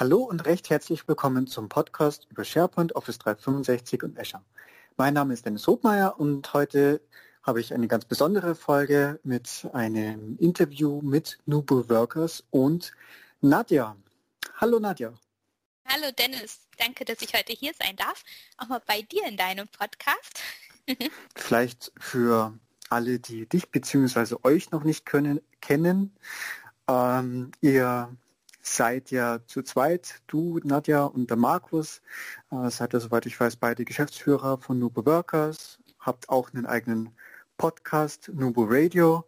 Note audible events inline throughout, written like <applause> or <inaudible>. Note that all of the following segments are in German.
Hallo und recht herzlich willkommen zum Podcast über SharePoint, Office 365 und Azure. Mein Name ist Dennis Hobmeier und heute habe ich eine ganz besondere Folge mit einem Interview mit Nubo Workers und Nadja. Hallo Nadja. Hallo Dennis, danke, dass ich heute hier sein darf, auch mal bei dir in deinem Podcast. <laughs> Vielleicht für alle, die dich bzw. euch noch nicht können, kennen. Ähm, ihr seid ja zu zweit, du, Nadja und der Markus. Äh, seid ja, soweit ich weiß, beide Geschäftsführer von Nubo Workers. Habt auch einen eigenen Podcast, Nubo Radio.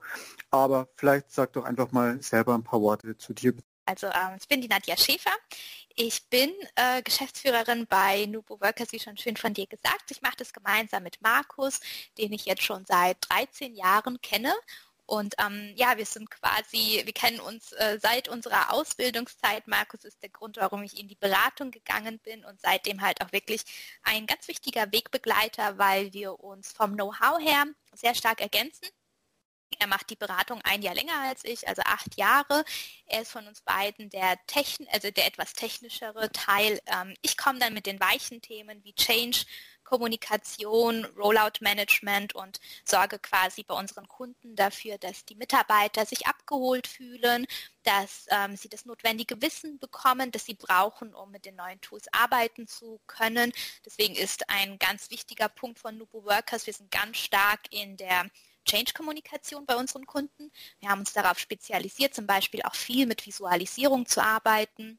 Aber vielleicht sag doch einfach mal selber ein paar Worte zu dir. Also ähm, ich bin die Nadja Schäfer. Ich bin äh, Geschäftsführerin bei Nubo Workers, wie schon schön von dir gesagt. Ich mache das gemeinsam mit Markus, den ich jetzt schon seit 13 Jahren kenne und ähm, ja, wir sind quasi, wir kennen uns äh, seit unserer Ausbildungszeit. Markus ist der Grund, warum ich in die Beratung gegangen bin und seitdem halt auch wirklich ein ganz wichtiger Wegbegleiter, weil wir uns vom Know-how her sehr stark ergänzen. Er macht die Beratung ein Jahr länger als ich, also acht Jahre. Er ist von uns beiden der Techn also der etwas technischere Teil. Ähm, ich komme dann mit den weichen Themen wie Change, Kommunikation, Rollout-Management und sorge quasi bei unseren Kunden dafür, dass die Mitarbeiter sich abgeholt fühlen, dass ähm, sie das notwendige Wissen bekommen, das sie brauchen, um mit den neuen Tools arbeiten zu können. Deswegen ist ein ganz wichtiger Punkt von Nubo Workers, wir sind ganz stark in der Change-Kommunikation bei unseren Kunden. Wir haben uns darauf spezialisiert, zum Beispiel auch viel mit Visualisierung zu arbeiten.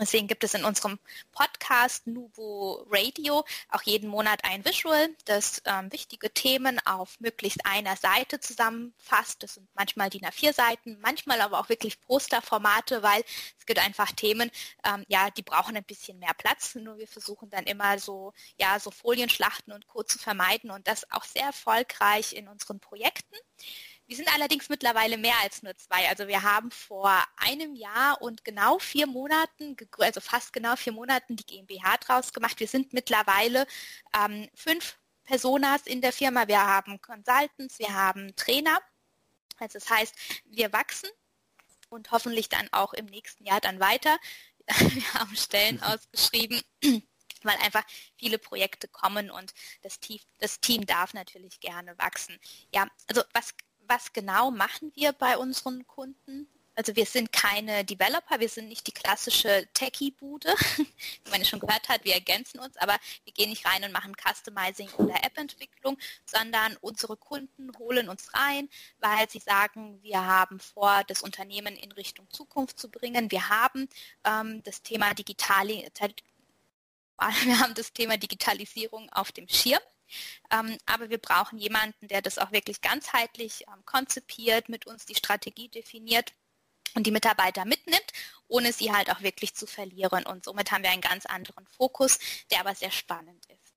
Deswegen gibt es in unserem Podcast Nuvo Radio auch jeden Monat ein Visual, das ähm, wichtige Themen auf möglichst einer Seite zusammenfasst. Das sind manchmal DIN A4 Seiten, manchmal aber auch wirklich Posterformate, weil es gibt einfach Themen, ähm, ja, die brauchen ein bisschen mehr Platz. Nur wir versuchen dann immer so, ja, so Folienschlachten und Co. zu vermeiden und das auch sehr erfolgreich in unseren Projekten. Wir sind allerdings mittlerweile mehr als nur zwei. Also wir haben vor einem Jahr und genau vier Monaten, also fast genau vier Monaten die GmbH draus gemacht. Wir sind mittlerweile ähm, fünf Personas in der Firma. Wir haben Consultants, wir haben Trainer. Also das heißt, wir wachsen und hoffentlich dann auch im nächsten Jahr dann weiter. <laughs> Wir haben Stellen <laughs> ausgeschrieben <clears throat> weil einfach viele Projekte kommen und das Team, das Team darf natürlich gerne wachsen. Ja, also was was genau machen wir bei unseren Kunden? Also wir sind keine Developer, wir sind nicht die klassische Techie-Bude, <laughs> wie man schon gehört hat, wir ergänzen uns, aber wir gehen nicht rein und machen Customizing oder App-Entwicklung, sondern unsere Kunden holen uns rein, weil sie sagen, wir haben vor, das Unternehmen in Richtung Zukunft zu bringen. Wir haben ähm, das Thema Digitali <laughs> wir haben das Thema Digitalisierung auf dem Schirm ähm, aber wir brauchen jemanden, der das auch wirklich ganzheitlich ähm, konzipiert, mit uns die Strategie definiert und die Mitarbeiter mitnimmt, ohne sie halt auch wirklich zu verlieren. Und somit haben wir einen ganz anderen Fokus, der aber sehr spannend ist.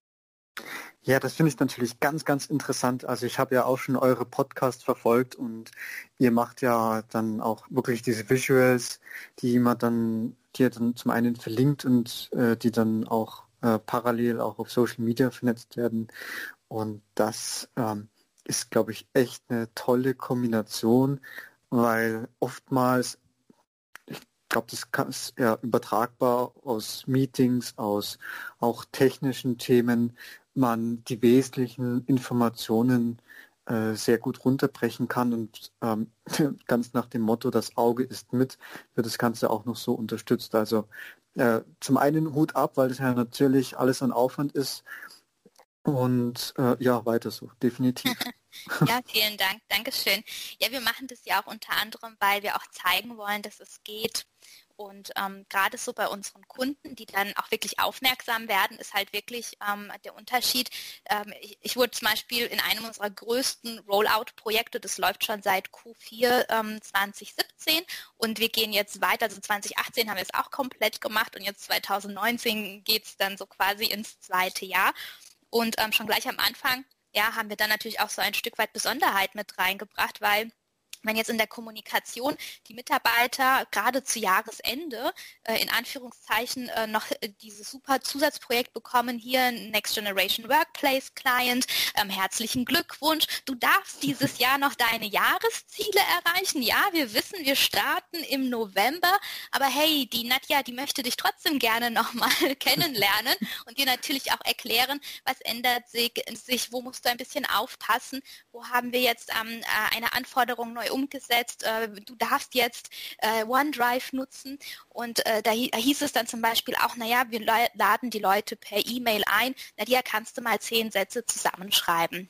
Ja, das finde ich natürlich ganz, ganz interessant. Also ich habe ja auch schon eure Podcast verfolgt und ihr macht ja dann auch wirklich diese Visuals, die man dann, die ihr dann zum einen verlinkt und äh, die dann auch äh, parallel auch auf Social Media vernetzt werden. Und das ähm, ist, glaube ich, echt eine tolle Kombination, weil oftmals, ich glaube, das ist ja übertragbar aus Meetings, aus auch technischen Themen, man die wesentlichen Informationen äh, sehr gut runterbrechen kann und ähm, <laughs> ganz nach dem Motto, das Auge ist mit, wird das Ganze auch noch so unterstützt. Also äh, zum einen Hut ab, weil das ja natürlich alles an Aufwand ist. Und äh, ja, weiter so, definitiv. <laughs> ja, vielen Dank, Dankeschön. Ja, wir machen das ja auch unter anderem, weil wir auch zeigen wollen, dass es geht, und ähm, gerade so bei unseren Kunden, die dann auch wirklich aufmerksam werden, ist halt wirklich ähm, der Unterschied. Ähm, ich, ich, wurde zum Beispiel in einem unserer größten Rollout-Projekte, das läuft schon seit Q4 2017 ähm, und wir gehen jetzt weiter. Also 2018 haben wir es auch komplett gemacht und jetzt 2019 geht es dann so quasi ins zweite Jahr. Und ähm, schon gleich am Anfang ja, haben wir dann natürlich auch so ein Stück weit Besonderheit mit reingebracht, weil wenn jetzt in der Kommunikation die Mitarbeiter gerade zu Jahresende äh, in Anführungszeichen äh, noch äh, dieses super Zusatzprojekt bekommen, hier Next Generation Workplace Client, ähm, herzlichen Glückwunsch, du darfst dieses Jahr noch deine Jahresziele erreichen. Ja, wir wissen, wir starten im November, aber hey, die Nadja, die möchte dich trotzdem gerne nochmal <laughs> kennenlernen und dir natürlich auch erklären, was ändert sich, wo musst du ein bisschen aufpassen, wo haben wir jetzt ähm, äh, eine Anforderung neu umgesetzt, äh, du darfst jetzt äh, OneDrive nutzen. Und äh, da, hieß es dann zum Beispiel auch, naja, wir laden die Leute per E-Mail ein, Nadia, kannst du mal zehn Sätze zusammenschreiben.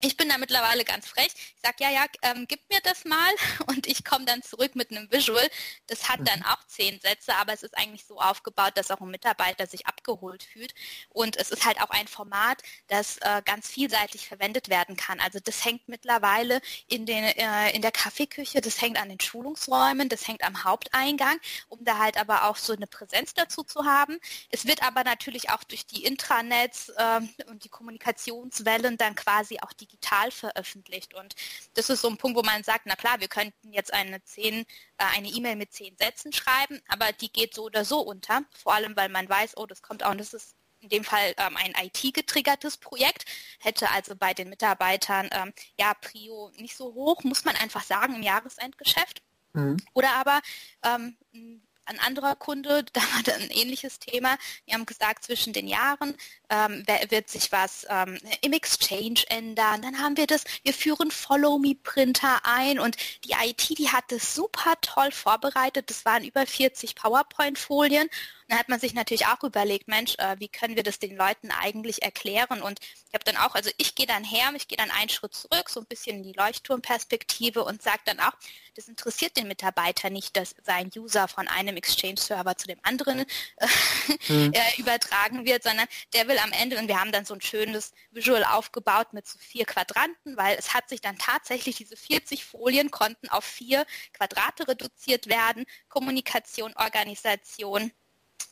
Ich bin da mittlerweile ganz frech. Ich sage, ja, ja, ähm, gib mir das mal <laughs> und ich komme dann zurück mit einem Visual. Das hat dann mhm. auch zehn Sätze, aber es ist eigentlich so aufgebaut, dass auch ein Mitarbeiter sich abgeholt fühlt. Und es ist halt auch ein Format, das äh, ganz vielseitig verwendet werden kann. Also das hängt mittlerweile in, den, äh, in der Kaffeeküche, das hängt an den Schulungsräumen, das hängt am Haupteingang, um da halt aber auch so eine Präsenz dazu zu haben. Es wird aber natürlich auch durch die Intranets äh, und die Kommunikationswellen dann quasi auch die digital veröffentlicht. Und das ist so ein Punkt, wo man sagt, na klar, wir könnten jetzt eine zehn, äh, eine E-Mail mit zehn Sätzen schreiben, aber die geht so oder so unter. Vor allem, weil man weiß, oh, das kommt auch, und das ist in dem Fall ähm, ein IT-getriggertes Projekt, hätte also bei den Mitarbeitern ähm, ja Prio nicht so hoch, muss man einfach sagen, im Jahresendgeschäft. Mhm. Oder aber ähm, ein anderer Kunde, <laughs> da war ein ähnliches Thema. Wir haben gesagt, zwischen den Jahren ähm, wird sich was ähm, im Exchange ändern. Dann haben wir das, wir führen Follow-Me-Printer ein und die IT, die hat das super toll vorbereitet. Das waren über 40 PowerPoint-Folien dann hat man sich natürlich auch überlegt, Mensch, äh, wie können wir das den Leuten eigentlich erklären? Und ich habe dann auch, also ich gehe dann her, ich gehe dann einen Schritt zurück, so ein bisschen in die Leuchtturmperspektive und sage dann auch, das interessiert den Mitarbeiter nicht, dass sein User von einem Exchange-Server zu dem anderen äh, hm. <laughs> äh, übertragen wird, sondern der will am Ende, und wir haben dann so ein schönes Visual aufgebaut mit so vier Quadranten, weil es hat sich dann tatsächlich, diese 40 Folien konnten auf vier Quadrate reduziert werden, Kommunikation, Organisation,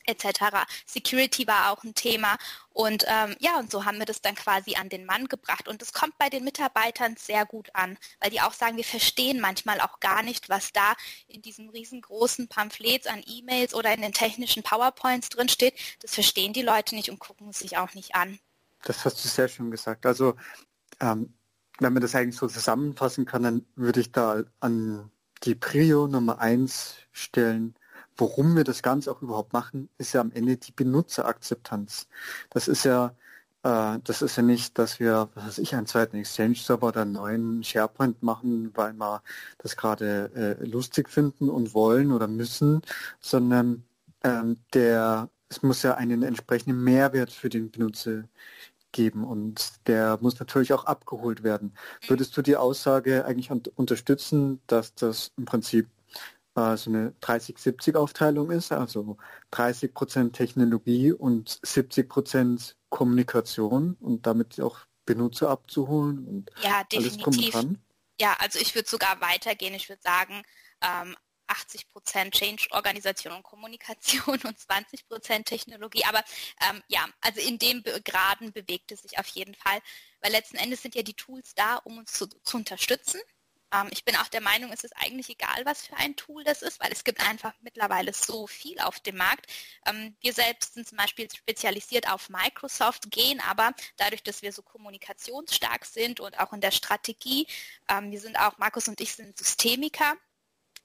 etc. Security war auch ein Thema und ähm, ja, und so haben wir das dann quasi an den Mann gebracht und es kommt bei den Mitarbeitern sehr gut an, weil die auch sagen, wir verstehen manchmal auch gar nicht, was da in diesem riesengroßen Pamphlets an E-Mails oder in den technischen PowerPoints drin steht. Das verstehen die Leute nicht und gucken es sich auch nicht an. Das hast du sehr schön gesagt. Also ähm, wenn man das eigentlich so zusammenfassen kann, dann würde ich da an die Prio Nummer eins stellen, worum wir das Ganze auch überhaupt machen, ist ja am Ende die Benutzerakzeptanz. Das ist ja, äh, das ist ja nicht, dass wir, was weiß ich, einen zweiten Exchange-Server oder einen neuen SharePoint machen, weil wir das gerade äh, lustig finden und wollen oder müssen, sondern ähm, der, es muss ja einen entsprechenden Mehrwert für den Benutzer geben und der muss natürlich auch abgeholt werden. Würdest du die Aussage eigentlich unterstützen, dass das im Prinzip äh, so eine 30-70-Aufteilung ist, also 30 Prozent Technologie und 70 Prozent Kommunikation und damit auch Benutzer abzuholen und ja, definitiv. alles drum Ja, also ich würde sogar weitergehen. Ich würde sagen, ähm, 80 Prozent Change-Organisation und Kommunikation und 20 Prozent Technologie. Aber ähm, ja, also in dem Graden bewegt es sich auf jeden Fall, weil letzten Endes sind ja die Tools da, um uns zu, zu unterstützen. Ähm, ich bin auch der Meinung, es ist eigentlich egal, was für ein Tool das ist, weil es gibt einfach mittlerweile so viel auf dem Markt. Ähm, wir selbst sind zum Beispiel spezialisiert auf Microsoft, gehen aber dadurch, dass wir so kommunikationsstark sind und auch in der Strategie, ähm, wir sind auch, Markus und ich sind Systemiker,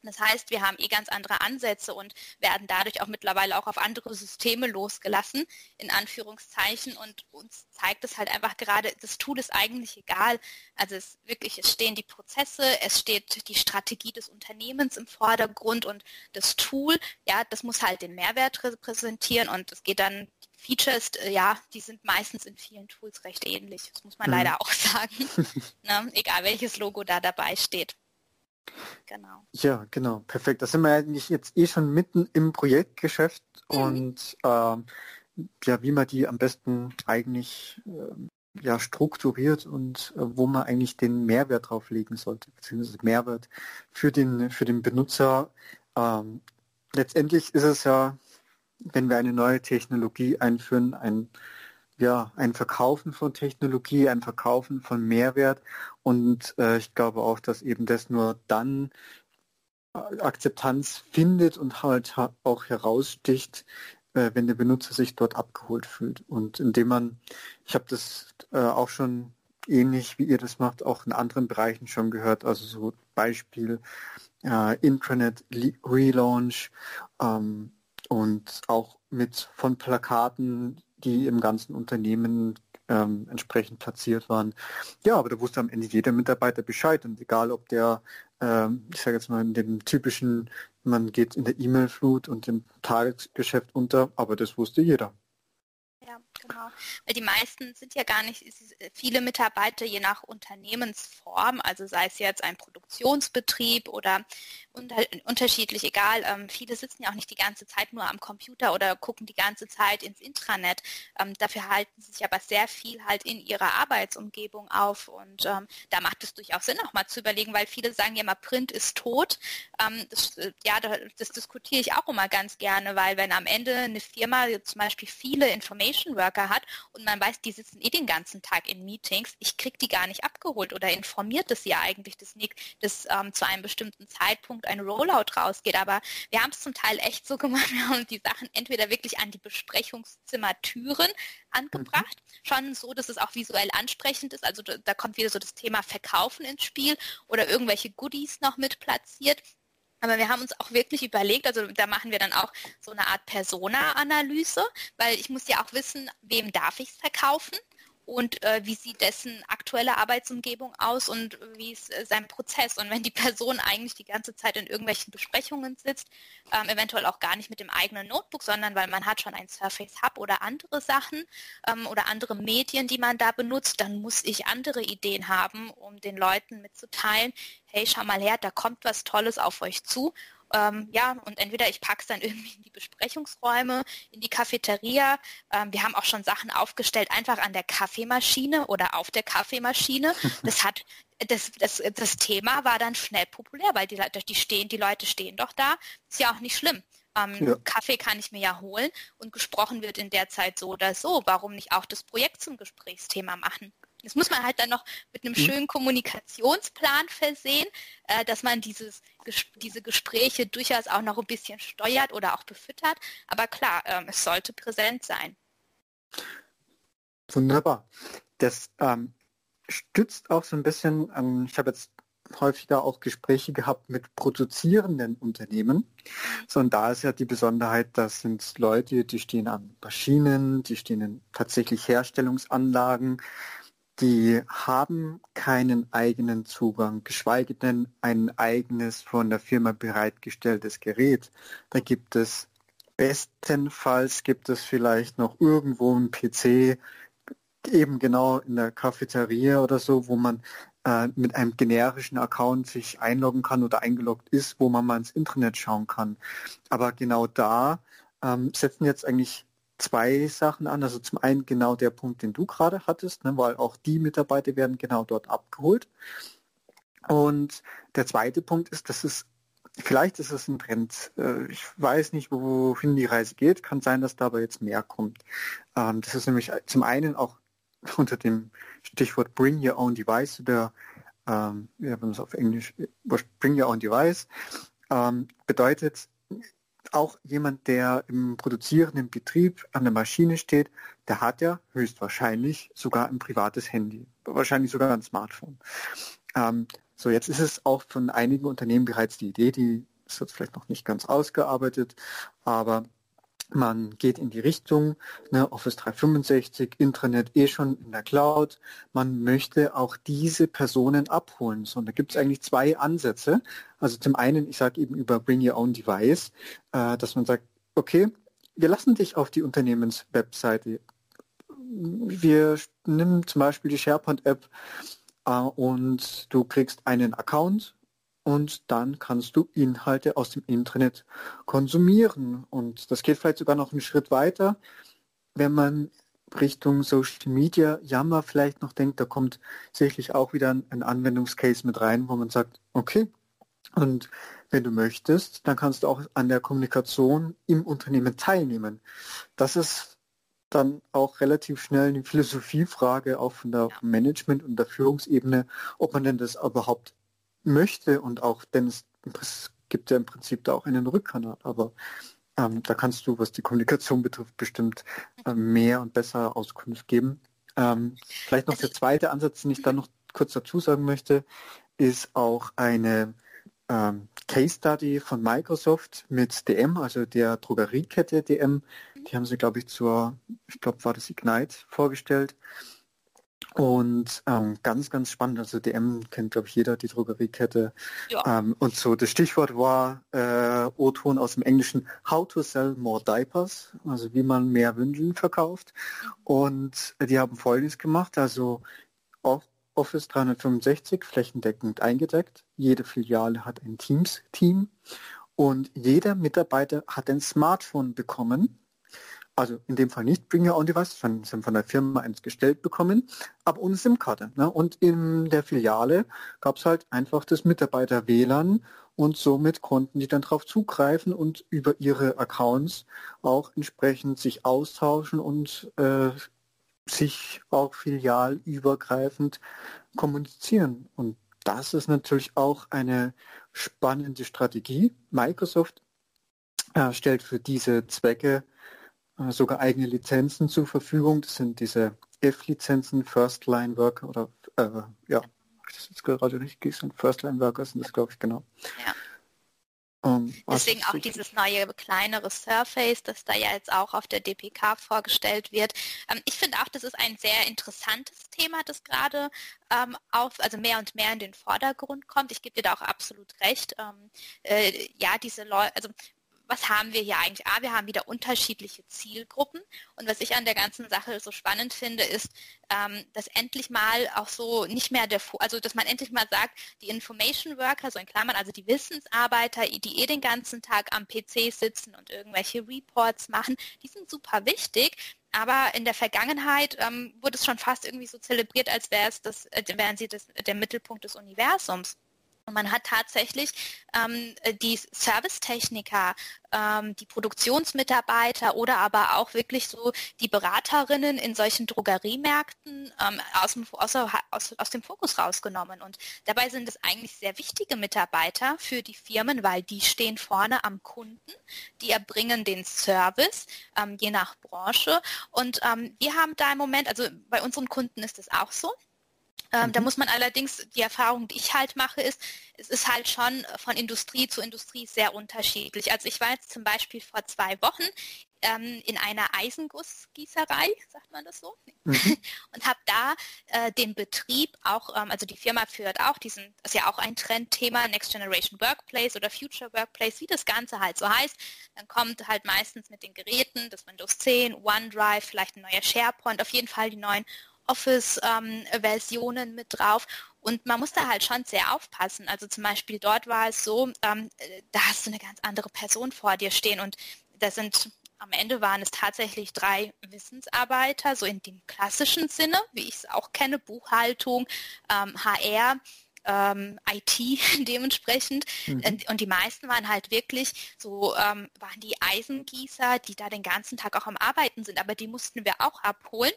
das heißt, wir haben eh ganz andere Ansätze und werden dadurch auch mittlerweile auch auf andere Systeme losgelassen, in Anführungszeichen. Und uns zeigt es halt einfach gerade, das Tool ist eigentlich egal. Also es wirklich, es stehen die Prozesse, es steht die Strategie des Unternehmens im Vordergrund und das Tool, ja, das muss halt den Mehrwert repräsentieren und es geht dann Features, äh, ja, die sind meistens in vielen Tools recht ähnlich. Das muss man mhm. leider auch <laughs> sagen. ne? Egal welches Logo da dabei steht. Genau. Ja, genau, perfekt. Da sind wir eigentlich jetzt eh schon mitten im Projektgeschäft mhm. <clears throat> und ähm, ja, wie man die am besten eigentlich äh, ja, strukturiert und äh, wo man eigentlich den Mehrwert drauf legen sollte, beziehungsweise Mehrwert für den, für den Benutzer. Ähm, letztendlich ist es ja, wenn wir eine neue Technologie einführen, ein ja ein Verkaufen von Technologie, ein Verkaufen von Mehrwert und äh, ich glaube auch, dass eben das nur dann äh, Akzeptanz findet und halt auch heraussticht, äh, wenn der Benutzer sich dort abgeholt fühlt. Und indem man, ich habe das äh, auch schon ähnlich wie ihr das macht, auch in anderen Bereichen schon gehört, also so Beispiel äh, Intranet Relaunch ähm, und auch mit von Plakaten, die im ganzen Unternehmen ähm, entsprechend platziert waren. Ja, aber da wusste am Ende jeder Mitarbeiter Bescheid und egal ob der, ähm, ich sage jetzt mal in dem typischen, man geht in der E-Mail-Flut und im Tagesgeschäft unter, aber das wusste jeder. Genau. Weil die meisten sind ja gar nicht, viele Mitarbeiter je nach Unternehmensform, also sei es jetzt ein Produktionsbetrieb oder unter, unterschiedlich, egal. Ähm, viele sitzen ja auch nicht die ganze Zeit nur am Computer oder gucken die ganze Zeit ins Intranet. Ähm, dafür halten sie sich aber sehr viel halt in ihrer Arbeitsumgebung auf und ähm, da macht es durchaus Sinn, auch mal zu überlegen, weil viele sagen ja immer, Print ist tot. Ähm, das, äh, ja, das diskutiere ich auch immer ganz gerne, weil wenn am Ende eine Firma zum Beispiel viele Information Worker hat und man weiß, die sitzen eh den ganzen Tag in Meetings, ich kriege die gar nicht abgeholt oder informiert es ja eigentlich, dass, dass ähm, zu einem bestimmten Zeitpunkt ein Rollout rausgeht. Aber wir haben es zum Teil echt so gemacht, <laughs> wir haben die Sachen entweder wirklich an die Besprechungszimmertüren angebracht, mhm. schon so, dass es auch visuell ansprechend ist. Also da, da kommt wieder so das Thema Verkaufen ins Spiel oder irgendwelche Goodies noch mit platziert. Aber wir haben uns auch wirklich überlegt, also da machen wir dann auch so eine Art Persona-Analyse, weil ich muss ja auch wissen, wem darf ich es verkaufen und äh, wie sieht dessen aktuelle Arbeitsumgebung aus und wie ist äh, sein Prozess. Und wenn die Person eigentlich die ganze Zeit in irgendwelchen Besprechungen sitzt, ähm, eventuell auch gar nicht mit dem eigenen Notebook, sondern weil man hat schon ein Surface Hub oder andere Sachen ähm, oder andere Medien, die man da benutzt, dann muss ich andere Ideen haben, um den Leuten mitzuteilen, hey, schau mal her, da kommt was Tolles auf euch zu ähm, ja, und entweder ich packe es dann <laughs> irgendwie in die Besprechungsräume, in die Cafeteria. Ähm, wir haben auch schon Sachen aufgestellt, einfach an der Kaffeemaschine oder auf der Kaffeemaschine. <laughs> Das hat das, das, das Thema war dann schnell populär, weil die, die, stehen, die Leute stehen doch da. Ist ja auch nicht schlimm. Ähm, ja. Kaffee kann ich mir ja holen und gesprochen wird in der Zeit so oder so. Warum nicht auch das Projekt zum Gesprächsthema machen? Das muss man halt dann noch mit einem mhm. schönen Kommunikationsplan versehen, äh, dass man dieses, diese Gespräche durchaus auch noch ein bisschen steuert oder auch befüttert. Aber klar, ähm, es sollte präsent sein. Wunderbar. Das ähm, stützt auch so ein bisschen, ähm, ich habe jetzt häufiger auch Gespräche gehabt mit produzierenden Unternehmen. Mhm. So, und da ist ja die Besonderheit, das sind Leute, die stehen an Maschinen, die stehen in tatsächlich Herstellungsanlagen, die haben keinen eigenen Zugang, geschweige denn ein eigenes von der Firma bereitgestelltes Gerät. Da gibt es bestenfalls gibt es vielleicht noch irgendwo einen PC, eben genau in der Cafeteria oder so, wo man äh, mit einem generischen Account sich einloggen kann oder eingeloggt ist, wo man mal ins Internet schauen kann. Aber genau da ähm, setzen jetzt eigentlich zwei Sachen an. Also zum einen genau der Punkt, den du gerade hattest, ne, weil auch die Mitarbeiter werden genau dort abgeholt. Und der zweite Punkt ist, dass es vielleicht ist es ein Trend. Äh, ich weiß nicht, wohin die Reise geht. Kann sein, dass dabei jetzt mehr kommt. Ähm, das ist nämlich zum einen auch <laughs> unter dem Stichwort Bring Your Own Device oder ähm, wir haben es auf Englisch Bring Your Own Device ähm, bedeutet auch jemand, der im produzierenden Betrieb an der Maschine steht, der hat ja höchstwahrscheinlich sogar ein privates Handy, wahrscheinlich sogar ein Smartphone. Ähm, so, jetzt ist es auch von einigen Unternehmen bereits die Idee, die ist jetzt vielleicht noch nicht ganz ausgearbeitet, aber man geht in die Richtung, ne, Office 365, Intranet eh schon in der Cloud. Man möchte auch diese Personen abholen. So, und da gibt es eigentlich zwei Ansätze. Also zum einen, ich sage eben über Bring Your Own Device, äh, dass man sagt, okay, wir lassen dich auf die Unternehmenswebseite. Wir nehmen zum Beispiel die SharePoint-App äh, und du kriegst einen Account und dann kannst du Inhalte aus dem Internet konsumieren. Und das geht vielleicht sogar noch einen Schritt weiter, wenn man Richtung Social Media Jammer vielleicht noch denkt, da kommt sicherlich auch wieder ein Anwendungscase mit rein, wo man sagt, okay, und wenn du möchtest, dann kannst du auch an der Kommunikation im Unternehmen teilnehmen. Das ist dann auch relativ schnell eine Philosophiefrage auch von der Management- und der Führungsebene, ob man denn das überhaupt möchte und auch, denn es, es gibt ja im Prinzip da auch einen Rückkanal, aber ähm, da kannst du, was die Kommunikation betrifft, bestimmt äh, mehr und besser Auskunft geben. Ähm, vielleicht noch der zweite Ansatz, den ich dann noch kurz dazu sagen möchte, ist auch eine ähm, Case Study von Microsoft mit DM, also der Drogeriekette DM. Die haben sie, glaube ich, zur, ich glaube, war das Ignite vorgestellt. Und ähm, ganz, ganz spannend. Also DM kennt, glaube ich, jeder, die Drogeriekette. Ja. Ähm, und so das Stichwort war äh, O-Ton aus dem Englischen How to sell more diapers, also wie man mehr Windeln verkauft. Mhm. Und äh, die haben Folgendes gemacht. Also Office 365 flächendeckend eingedeckt. Jede Filiale hat ein Teams-Team und jeder Mitarbeiter hat ein Smartphone bekommen. Also in dem Fall nicht Bring Your Own Device, sondern sie haben von der Firma eins gestellt bekommen, aber ohne SIM-Karte. Ne? Und in der Filiale gab es halt einfach das Mitarbeiter-WLAN und somit konnten die dann darauf zugreifen und über ihre Accounts auch entsprechend sich austauschen und äh, sich auch filialübergreifend kommunizieren. Und das ist natürlich auch eine spannende Strategie. Microsoft äh, stellt für diese Zwecke sogar eigene Lizenzen zur Verfügung. Das sind diese F-Lizenzen, First Line Worker oder äh, ja, das ist jetzt gerade richtig, sind First Line Worker sind das glaube ich genau. Ja. Um, ähm, Deswegen auch dieses neue kleinere Surface, das da ja jetzt auch auf der DPK vorgestellt wird. Ähm, ich finde auch, das ist ein sehr interessantes Thema, das gerade ähm, auf, also mehr und mehr in den Vordergrund kommt. Ich gebe dir da auch absolut recht. Ähm, äh, ja, diese Leute, also was haben wir hier eigentlich? Ah, wir haben wieder unterschiedliche Zielgruppen. Und was ich an der ganzen Sache so spannend finde, ist, ähm, dass endlich mal auch so nicht mehr der, also dass man endlich mal sagt, die Information Worker, so in Klammern, also die Wissensarbeiter, die eh den ganzen Tag am PC sitzen und irgendwelche Reports machen, die sind super wichtig. Aber in der Vergangenheit ähm, wurde es schon fast irgendwie so zelebriert, als wäre es das, äh, wären sie das, der Mittelpunkt des Universums. Und man hat tatsächlich ähm, die Servicetechniker, ähm, die Produktionsmitarbeiter oder aber auch wirklich so die Beraterinnen in solchen Drogeriemärkten ähm, aus, dem, außer, aus, aus dem Fokus rausgenommen. Und dabei sind es eigentlich sehr wichtige Mitarbeiter für die Firmen, weil die stehen vorne am Kunden, die erbringen den Service, ähm, je nach Branche. Und ähm, wir haben da im Moment, also bei unseren Kunden ist es auch so, ähm, mhm. Da muss man allerdings, die Erfahrung, die ich halt mache, ist, es ist halt schon von Industrie zu Industrie sehr unterschiedlich. Also ich war jetzt zum Beispiel vor zwei Wochen ähm, in einer Eisengussgießerei, sagt man das so, mhm. <laughs> und habe da äh, den Betrieb auch, ähm, also die Firma führt auch diesen, das ist ja auch ein Trendthema, Next Generation Workplace oder Future Workplace, wie das Ganze halt so heißt. Dann kommt halt meistens mit den Geräten das Windows 10, OneDrive, vielleicht ein neuer SharePoint, auf jeden Fall die neuen Office-Versionen ähm, mit drauf. Und man muss da halt schon sehr aufpassen. Also zum Beispiel dort war es so, ähm, da hast du eine ganz andere Person vor dir stehen und da sind am Ende waren es tatsächlich drei Wissensarbeiter, so in dem klassischen Sinne, wie ich es auch kenne, Buchhaltung, ähm, HR, ähm, IT <laughs> dementsprechend. Mhm. Und die meisten waren halt wirklich so, ähm, waren die Eisengießer, die da den ganzen Tag auch am Arbeiten sind, aber die mussten wir auch abholen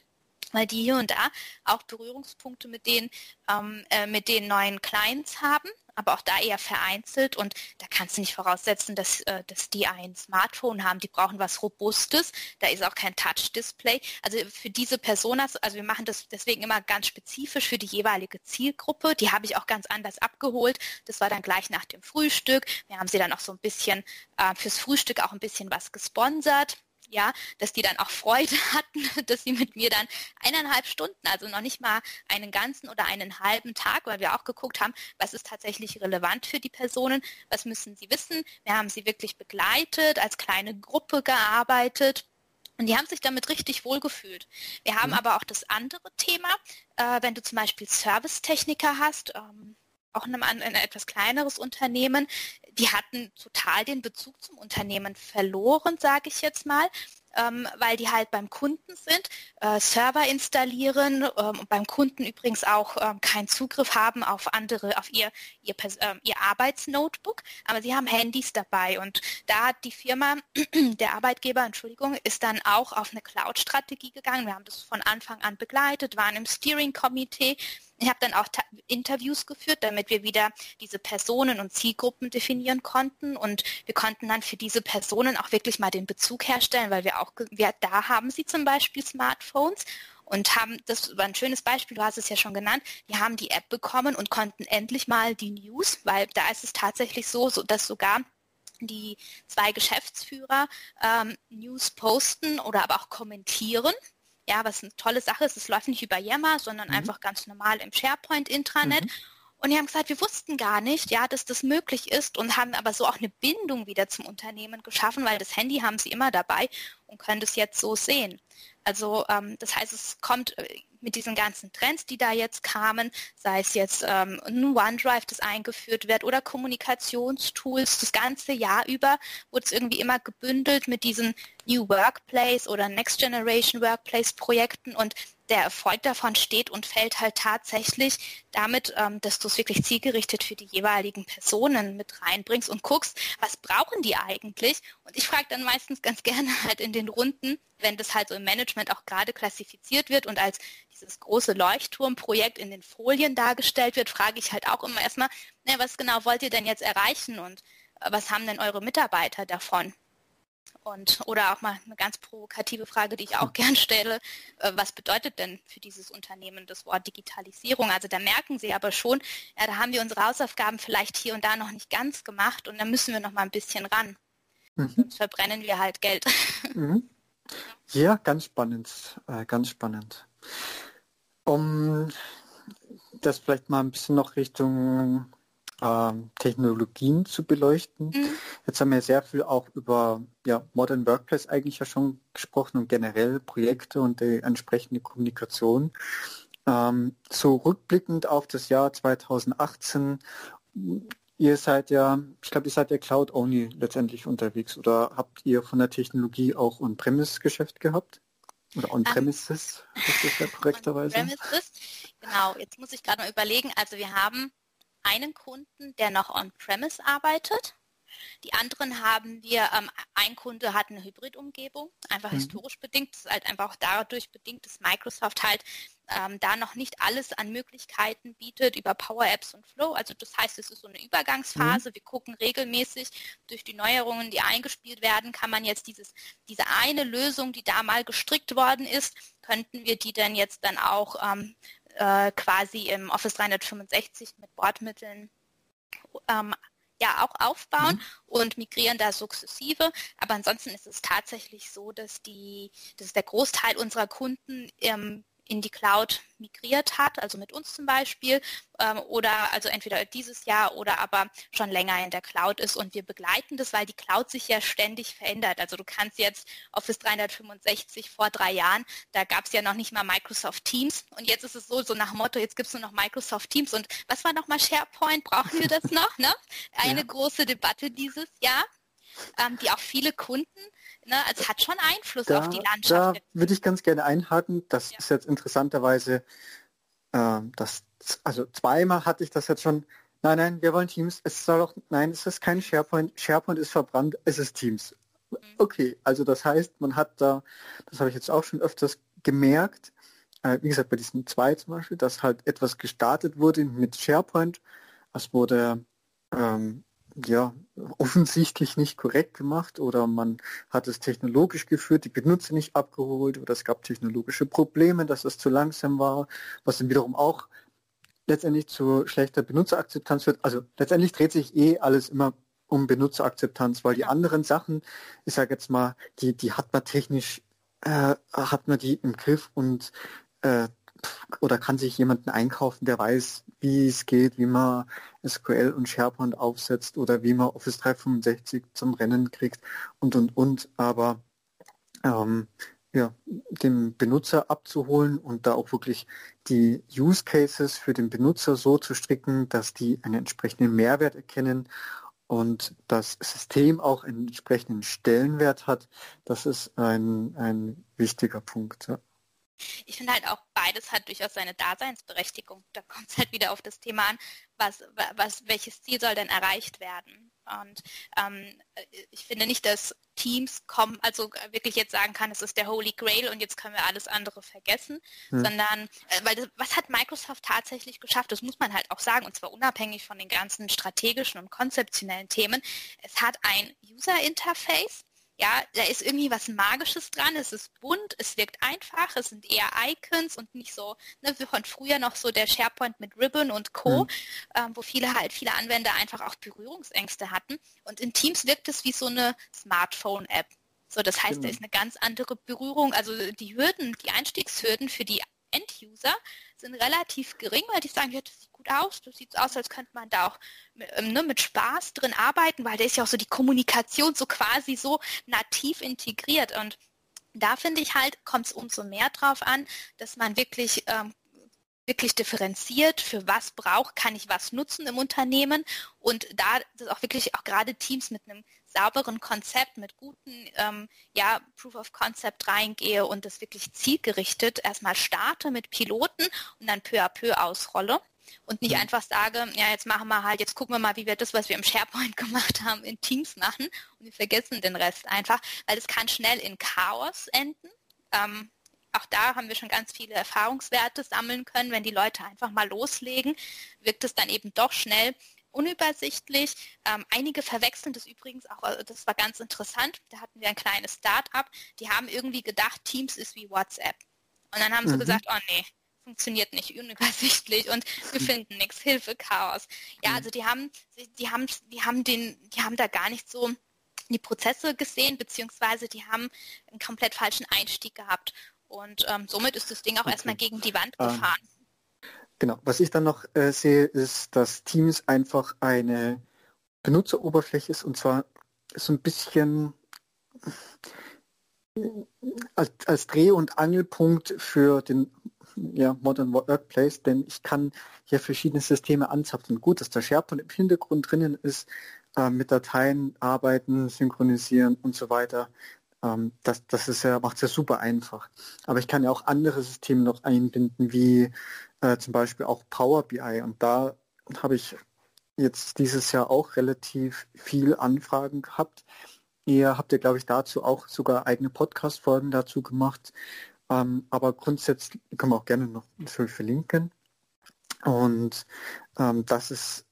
weil die hier und da auch Berührungspunkte mit den, ähm, äh, mit den neuen Clients haben, aber auch da eher vereinzelt und da kannst du nicht voraussetzen, dass, äh, dass die ein Smartphone haben. Die brauchen was Robustes, da ist auch kein Touch-Display. Also für diese Personas, also wir machen das deswegen immer ganz spezifisch für die jeweilige Zielgruppe. Die habe ich auch ganz anders abgeholt. Das war dann gleich nach dem Frühstück. Wir haben sie dann auch so ein bisschen äh, fürs Frühstück auch ein bisschen was gesponsert ja, dass die dann auch Freude <laughs> hatten, dass sie mit mir dann eineinhalb Stunden, also noch nicht mal einen ganzen oder einen halben Tag, weil wir auch geguckt haben, was ist tatsächlich relevant für die Personen, was müssen sie wissen. Wir haben sie wirklich begleitet, als kleine Gruppe gearbeitet. Und die haben sich damit richtig wohl gefühlt. Wir haben mhm. aber auch das andere Thema, äh, wenn du zum Beispiel Servicetechniker hast, ähm, auch in einem, ein etwas kleineres Unternehmen, die hatten total den Bezug zum Unternehmen verloren, sage ich jetzt mal. ähm, weil die halt beim Kunden sind, äh, Server installieren ähm, und beim Kunden übrigens auch ähm, keinen Zugriff haben auf andere, auf ihr, ihr, ähm, ihr Arbeitsnotebook, aber sie haben Handys dabei und da hat die Firma, <clears throat> der Arbeitgeber, Entschuldigung, ist dann auch auf eine Cloud-Strategie gegangen. Wir haben das von Anfang an begleitet, waren im Steering-Komitee, ich habe dann auch Interviews geführt, damit wir wieder diese Personen und Zielgruppen definieren konnten. Und wir konnten dann für diese Personen auch wirklich mal den Bezug herstellen, weil wir auch, wir, da haben sie zum Beispiel Smartphones und haben, das war ein schönes Beispiel, du hast es ja schon genannt, die haben die App bekommen und konnten endlich mal die News, weil da ist es tatsächlich so, so dass sogar die zwei Geschäftsführer ähm, News posten oder aber auch kommentieren ja, was eine tolle Sache ist, es läuft nicht über Yammer, sondern mhm. einfach ganz normal im SharePoint-Intranet. Mhm. Und die haben gesagt, wir wussten gar nicht, ja, dass das möglich ist und haben aber so auch eine Bindung wieder zum Unternehmen geschaffen, weil das Handy haben sie immer dabei und können das jetzt so sehen. Also ähm, das heißt, es kommt äh, mit diesen ganzen Trends, die da jetzt kamen, sei es jetzt ähm, ein OneDrive, das eingeführt wird oder Kommunikationstools, das ganze Jahr über wurde es irgendwie immer gebündelt mit diesen New Workplace oder Next Generation Workplace Projekten. Und der Erfolg davon steht und fällt halt tatsächlich damit, ähm, dass du es wirklich zielgerichtet für die jeweiligen Personen mit reinbringst und guckst, was brauchen die eigentlich? Und ich frage dann meistens ganz <laughs> gerne halt in den Runden, wenn das halt so im Management auch gerade klassifiziert wird und als dieses große Leuchtturmprojekt in den Folien dargestellt wird, frage ich halt auch immer erstmal, na, was genau wollt ihr denn jetzt erreichen und äh, was haben denn eure Mitarbeiter davon? Und, oder auch mal eine ganz provokative Frage, die ich auch <laughs> gern stelle, äh, was bedeutet denn für dieses Unternehmen das Wort Digitalisierung? Also da merken Sie aber schon, ja, da haben wir unsere Hausaufgaben vielleicht hier und da noch nicht ganz gemacht und da müssen wir noch mal ein bisschen ran. Mhm. Sonst verbrennen wir halt Geld. <laughs> Mhm. Ja, ganz spannend, äh, ganz spannend. Um das vielleicht mal ein bisschen noch Richtung ähm, Technologien zu beleuchten. Mhm. Jetzt haben wir sehr viel auch über ja, Modern Workplace eigentlich ja schon gesprochen und generell Projekte und die entsprechende Kommunikation. Ähm, so rückblickend auf das Jahr 2018, ihr seid ja, ich glaube, ihr seid ja Cloud-Only letztendlich unterwegs oder habt ihr von der Technologie auch On-Premise-Geschäft gehabt? Oder On-Premises, um, ist das ja <laughs> korrekterweise? On-Premises, genau. Jetzt muss ich gerade mal überlegen. Also wir haben einen Kunden, der noch on-premise arbeitet. Die anderen haben wir, ähm, ein Kunde hat eine Hybrid-Umgebung, einfach mhm. historisch bedingt, das ist halt einfach auch dadurch bedingt, dass Microsoft halt ähm, da noch nicht alles an Möglichkeiten bietet über Power Apps und Flow. Also das heißt, es ist so eine Übergangsphase. Mhm. Wir gucken regelmäßig durch die Neuerungen, die eingespielt werden, kann man jetzt dieses, diese eine Lösung, die da mal gestrickt worden ist, könnten wir die dann jetzt dann auch ähm, äh, quasi im Office 365 mit Bordmitteln ähm, ja auch aufbauen mhm. und migrieren da sukzessive. Aber ansonsten ist es tatsächlich so, dass die, dass der Großteil unserer Kunden ähm, in die Cloud migriert hat, also mit uns zum Beispiel, ähm, oder also entweder dieses Jahr oder aber schon länger in der Cloud ist und wir begleiten das, weil die Cloud sich ja ständig verändert. Also du kannst jetzt Office 365 vor drei Jahren, da gab es ja noch nicht mal Microsoft Teams und jetzt ist es so, so nach Motto, jetzt gibt es nur noch Microsoft Teams und was war nochmal SharePoint? Brauchen wir das noch? Ne? <laughs> Eine ja. große Debatte dieses Jahr, ähm, die auch viele Kunden ne, es hat schon Einfluss da, auf die Landschaft. Da würde ich ganz gerne einhaken. Das ja. ist jetzt interessanterweise, äh, das, also zweimal hatte ich das jetzt schon. Nein, nein, wir wollen Teams. Es soll auch, nein, es ist kein SharePoint. SharePoint ist verbrannt, es ist Teams. Mhm. Okay, also das heißt, man hat da, das habe ich jetzt auch schon öfters gemerkt, äh, wie gesagt, bei diesem zwei zum Beispiel, dass halt etwas gestartet wurde mit SharePoint. Es wurde ähm, ja, offensichtlich nicht korrekt gemacht oder man hat es technologisch geführt, die Benutzer nicht abgeholt oder es gab technologische Probleme, dass es zu langsam war, was dann wiederum auch letztendlich zu schlechter Benutzerakzeptanz führt. Also letztendlich dreht sich eh alles immer um Benutzerakzeptanz, weil die anderen Sachen, ich sage jetzt mal, die, die hat man technisch, äh, hat man die im Griff und äh, oder kann sich jemanden einkaufen, der weiß, wie es geht, wie man SQL und SharePoint aufsetzt oder wie man Office 365 zum Rennen kriegt und und und. Aber ähm, ja, den Benutzer abzuholen und da auch wirklich die Use Cases für den Benutzer so zu stricken, dass die einen entsprechenden Mehrwert erkennen und das System auch einen entsprechenden Stellenwert hat, das ist ein, ein wichtiger Punkt. Ja. Ich finde halt auch, beides hat durchaus seine Daseinsberechtigung. Da kommt es halt wieder auf das Thema an, was, was, welches Ziel soll denn erreicht werden. Und ähm, ich finde nicht, dass Teams kommen, also wirklich jetzt sagen kann, es ist der Holy Grail und jetzt können wir alles andere vergessen, hm. sondern äh, weil das, was hat Microsoft tatsächlich geschafft? Das muss man halt auch sagen, und zwar unabhängig von den ganzen strategischen und konzeptionellen Themen. Es hat ein User Interface, ja, da ist irgendwie was Magisches dran, es ist bunt, es wirkt einfach, es sind eher Icons und nicht so, ne, wie von früher noch so der SharePoint mit Ribbon und Co., mhm. ähm, wo viele halt, viele Anwender einfach auch Berührungsängste hatten. Und in Teams wirkt es wie so eine Smartphone-App. So, das heißt, genau. da ist eine ganz andere Berührung, also die Hürden, die Einstiegshürden für die End-User sind relativ gering, weil die sagen, ja, das sieht gut aus, das sieht aus, als könnte man da auch ähm, ne, mit Spaß drin arbeiten, weil da ist ja auch so die Kommunikation so quasi so nativ integriert. Und da finde ich halt, kommt es umso mehr drauf an, dass man wirklich ähm, wirklich differenziert, für was braucht, kann ich was nutzen im Unternehmen und da das auch wirklich auch gerade Teams mit einem sauberen Konzept, mit guten ähm, ja, Proof of Concept reingehe und das wirklich zielgerichtet erstmal starte mit Piloten und dann peu à peu ausrolle und nicht einfach sage, ja, jetzt machen wir halt, jetzt gucken wir mal, wie wir das, was wir im SharePoint <laughs> gemacht haben, in Teams machen und wir vergessen den Rest einfach, weil es kann schnell in Chaos enden. Ähm, auch da haben wir schon ganz viele Erfahrungswerte sammeln können. Wenn die Leute einfach mal loslegen, wirkt es dann eben doch schnell unübersichtlich. Ähm, einige verwechseln das übrigens auch, äh, das war ganz interessant. Da hatten wir ein kleines Start-up, die haben irgendwie gedacht, Teams ist wie WhatsApp. Und dann haben mhm. sie gesagt, oh nee, funktioniert nicht, <laughs> unübersichtlich und wir finden nichts, Hilfe, Chaos. Ja, mhm. also die haben, die haben, die haben den, die haben da gar nicht so die Prozesse gesehen, beziehungsweise die haben einen komplett falschen Einstieg gehabt. Und ähm, somit ist das Ding auch okay. erstmal gegen die Wand ähm, gefahren. Genau, was ich dann noch äh, sehe, ist, dass Teams einfach eine Benutzeroberfläche ist und zwar so ein bisschen als, als Dreh- und Angelpunkt für den ja, Modern Workplace, denn ich kann hier verschiedene Systeme anzapfen. Gut, dass der SharePoint im Hintergrund drinnen ist, äh, mit Dateien arbeiten, synchronisieren und so weiter. Ähm, das das ist ja, macht es ja super einfach. Aber ich kann ja auch andere Systeme noch einbinden, wie äh, zum Beispiel auch Power BI. Und da habe ich jetzt dieses Jahr auch relativ viel Anfragen gehabt. Ihr habt ja, glaube ich, dazu auch sogar eigene Podcast-Folgen dazu gemacht. Ähm, aber grundsätzlich können wir auch gerne noch verlinken. Und ähm, das ist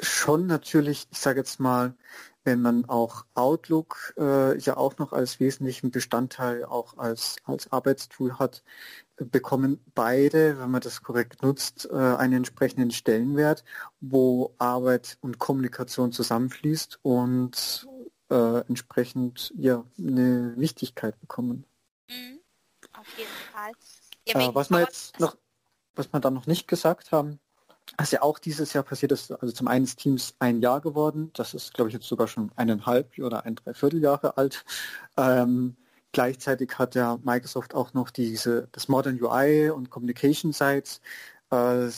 schon natürlich, ich sage jetzt mal, wenn man auch Outlook äh, ja auch noch als wesentlichen Bestandteil auch als, als Arbeitstool hat, bekommen beide, wenn man das korrekt nutzt, äh, einen entsprechenden Stellenwert, wo Arbeit und Kommunikation zusammenfließt und äh, entsprechend ja eine Wichtigkeit bekommen. Mhm. Auf jeden Fall. Ja, äh, was wir jetzt noch, was wir da noch nicht gesagt haben, was ja auch dieses Jahr passiert ist, also zum einen ist Teams ein Jahr geworden, das ist glaube ich jetzt sogar schon eineinhalb oder ein Dreivierteljahre alt. Ähm, gleichzeitig hat ja Microsoft auch noch diese das Modern UI und Communication Sites. Äh,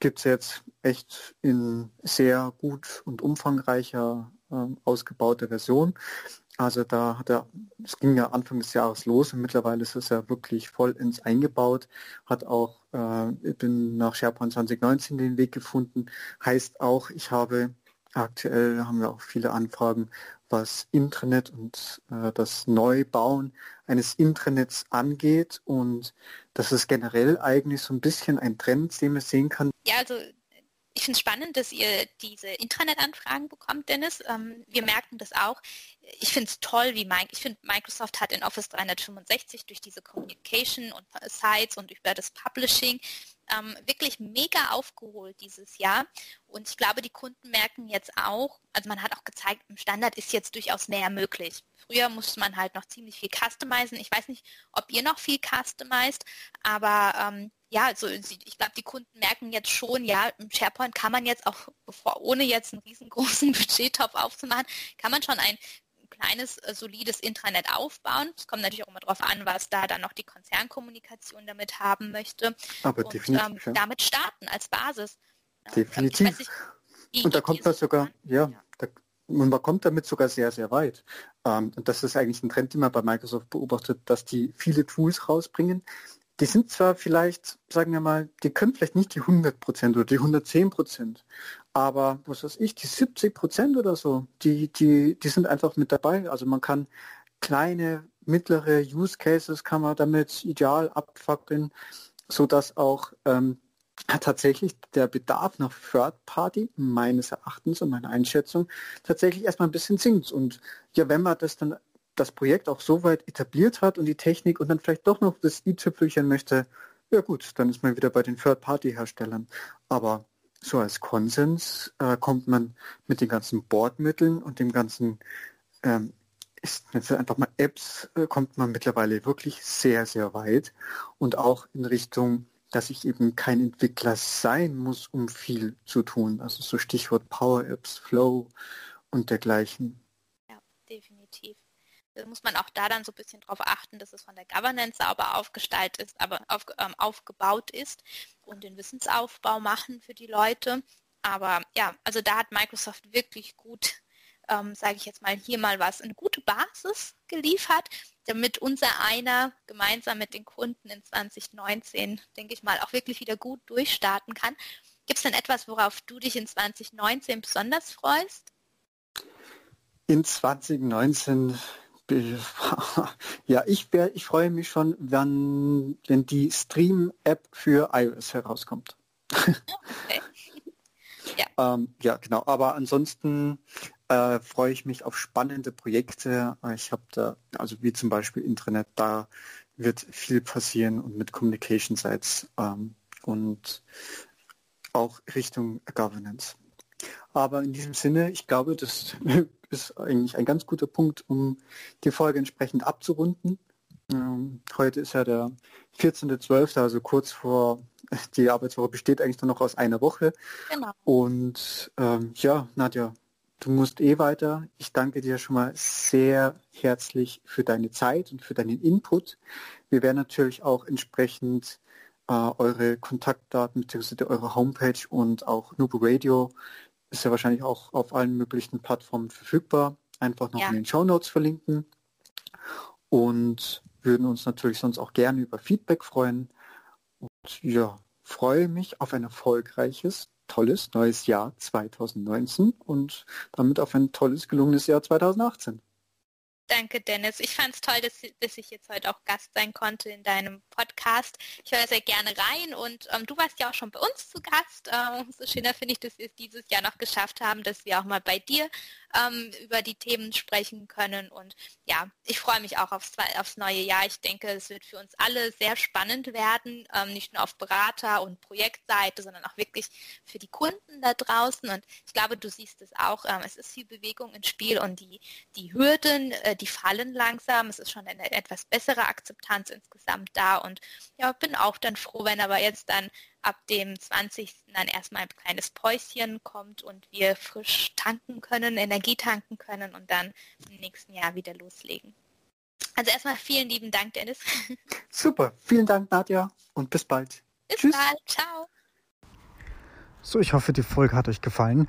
gibt es jetzt echt in sehr gut und umfangreicher äh, ausgebauter Version. Also da hat er, es ging ja Anfang des Jahres los und mittlerweile ist es ja wirklich voll ins eingebaut, hat auch, äh, ich bin nach SharePoint 2019 den Weg gefunden, heißt auch, ich habe aktuell haben wir auch viele Anfragen, was Intranet und äh, das Neubauen eines Intranets angeht und das ist generell eigentlich so ein bisschen ein Trend, den man sehen kann. Ja, also ich finde es spannend, dass ihr diese Intranet-Anfragen bekommt, Dennis. Ähm, wir merken das auch. Ich finde es toll, wie Mike, ich finde Microsoft hat in Office 365 durch diese Communication und Sites und über das Publishing ähm, wirklich mega aufgeholt dieses Jahr. Und ich glaube, die Kunden merken jetzt auch, also man hat auch gezeigt, im Standard ist jetzt durchaus mehr möglich. Früher musste man halt noch ziemlich viel customizen. Ich weiß nicht, ob ihr noch viel customized, aber ähm, ja, also ich glaube, die Kunden merken jetzt schon, ja, im SharePoint kann man jetzt auch, bevor, ohne jetzt einen riesengroßen <laughs> Budgettopf aufzumachen, kann man schon ein kleines, äh, solides Intranet aufbauen. Es kommt natürlich auch immer darauf an, was da dann noch die Konzernkommunikation damit haben möchte. Aber und, definitiv. Ähm, ja. damit starten als Basis. Definitiv. Nicht, und da kommt das sogar, ja, ja, da, und man kommt damit sogar sehr, sehr weit. Ähm, und das ist eigentlich ein Trend, den man bei Microsoft beobachtet, dass die viele Tools rausbringen. Die sind zwar vielleicht, sagen wir mal, die können vielleicht nicht die 100% oder die 110%, aber was weiß ich, die 70% oder so, die, die, die sind einfach mit dabei. Also man kann kleine, mittlere Use Cases kann man damit ideal abfackeln, sodass auch ähm, tatsächlich der Bedarf nach Third Party meines Erachtens und meiner Einschätzung tatsächlich erstmal ein bisschen sinkt. Und ja, wenn man das dann das Projekt auch so weit etabliert hat und die Technik und dann vielleicht doch noch das i-Tüpfelchen möchte, ja gut, dann ist man wieder bei den Third-Party-Herstellern. Aber so als Konsens äh, kommt man mit den ganzen Bordmitteln und dem ganzen, ähm, ist jetzt einfach mal Apps, äh, kommt man mittlerweile wirklich sehr, sehr weit und auch in Richtung dass ich eben kein Entwickler sein muss, um viel zu tun. Also so Stichwort Power Apps, Flow und dergleichen. Ja, definitiv. Muss man auch da dann so ein bisschen darauf achten, dass es von der Governance sauber aufgestaltet ist, aber auf, ähm, aufgebaut ist und den Wissensaufbau machen für die Leute. Aber ja, also da hat Microsoft wirklich gut ähm, sage ich jetzt mal, hier mal was, eine gute Basis geliefert, damit unser einer gemeinsam mit den Kunden in 2019, denke ich mal, auch wirklich wieder gut durchstarten kann. Gibt es denn etwas, worauf du dich in 2019 besonders freust? In 2019 <laughs> ja, ich, ich freue mich schon, wenn, wenn die Stream-App für iOS herauskommt. Okay. ja. <laughs> ähm, ja, genau. Aber ansonsten äh, freue ich mich auf spannende Projekte. Ich habe da, also wie zum Beispiel Intranet, da wird viel passieren und mit Communication Sites ähm, und auch Richtung Governance. Aber in diesem Sinne, ich glaube, das <laughs> ist eigentlich ein ganz guter Punkt, um die Folge entsprechend abzurunden. Ähm, heute ist ja der 14.12., also kurz vor, <laughs> die Arbeitswoche besteht eigentlich nur noch aus einer Woche. Genau. Und ähm, ja, Nadja, Du musst eh weiter. Ich danke dir schon mal sehr herzlich für deine Zeit und für deinen Input. Wir werden natürlich auch entsprechend äh, eure Kontaktdaten bzw. eure Homepage und auch Nubu Radio ist ja wahrscheinlich auch auf allen möglichen Plattformen verfügbar. Einfach noch ja. in den Show Notes verlinken. Und würden uns natürlich sonst auch gerne über Feedback freuen. Und ja, freue mich auf ein erfolgreiches tolles neues Jahr 2019 und damit auf ein tolles, gelungenes Jahr 2018. Danke, Dennis. Ich fand es toll, dass, dass, ich jetzt heute auch Gast sein konnte in deinem Podcast. Ich höre sehr gerne rein und ähm, du warst ja auch schon bei uns zu Gast. Ähm, so schöner finde ich, dass wir es dieses Jahr noch geschafft haben, dass wir auch mal bei dir ähm, über die Themen sprechen können. Und ja, ich freue mich auch aufs, aufs neue Jahr. Ich denke, es wird für uns alle sehr spannend werden, ähm, nicht nur auf Berater- und Projektseite, sondern auch wirklich für die Kunden da draußen. Und ich glaube, du siehst es auch. Ähm, es ist viel Bewegung ins Spiel und die, die Hürden, äh, die fallen langsam. Es ist schon eine etwas bessere Akzeptanz insgesamt da. Und ja, bin auch dann froh, wenn aber jetzt dann ab dem 20. dann erstmal ein kleines Päuschen kommt und wir frisch tanken können, Energie tanken können und dann im nächsten Jahr wieder loslegen. Also erstmal vielen lieben Dank, Dennis. <laughs> Super, vielen Dank, Nadja und bis bald. Bis Tschüss. bald, ciao. So, ich hoffe, die Folge hat euch gefallen.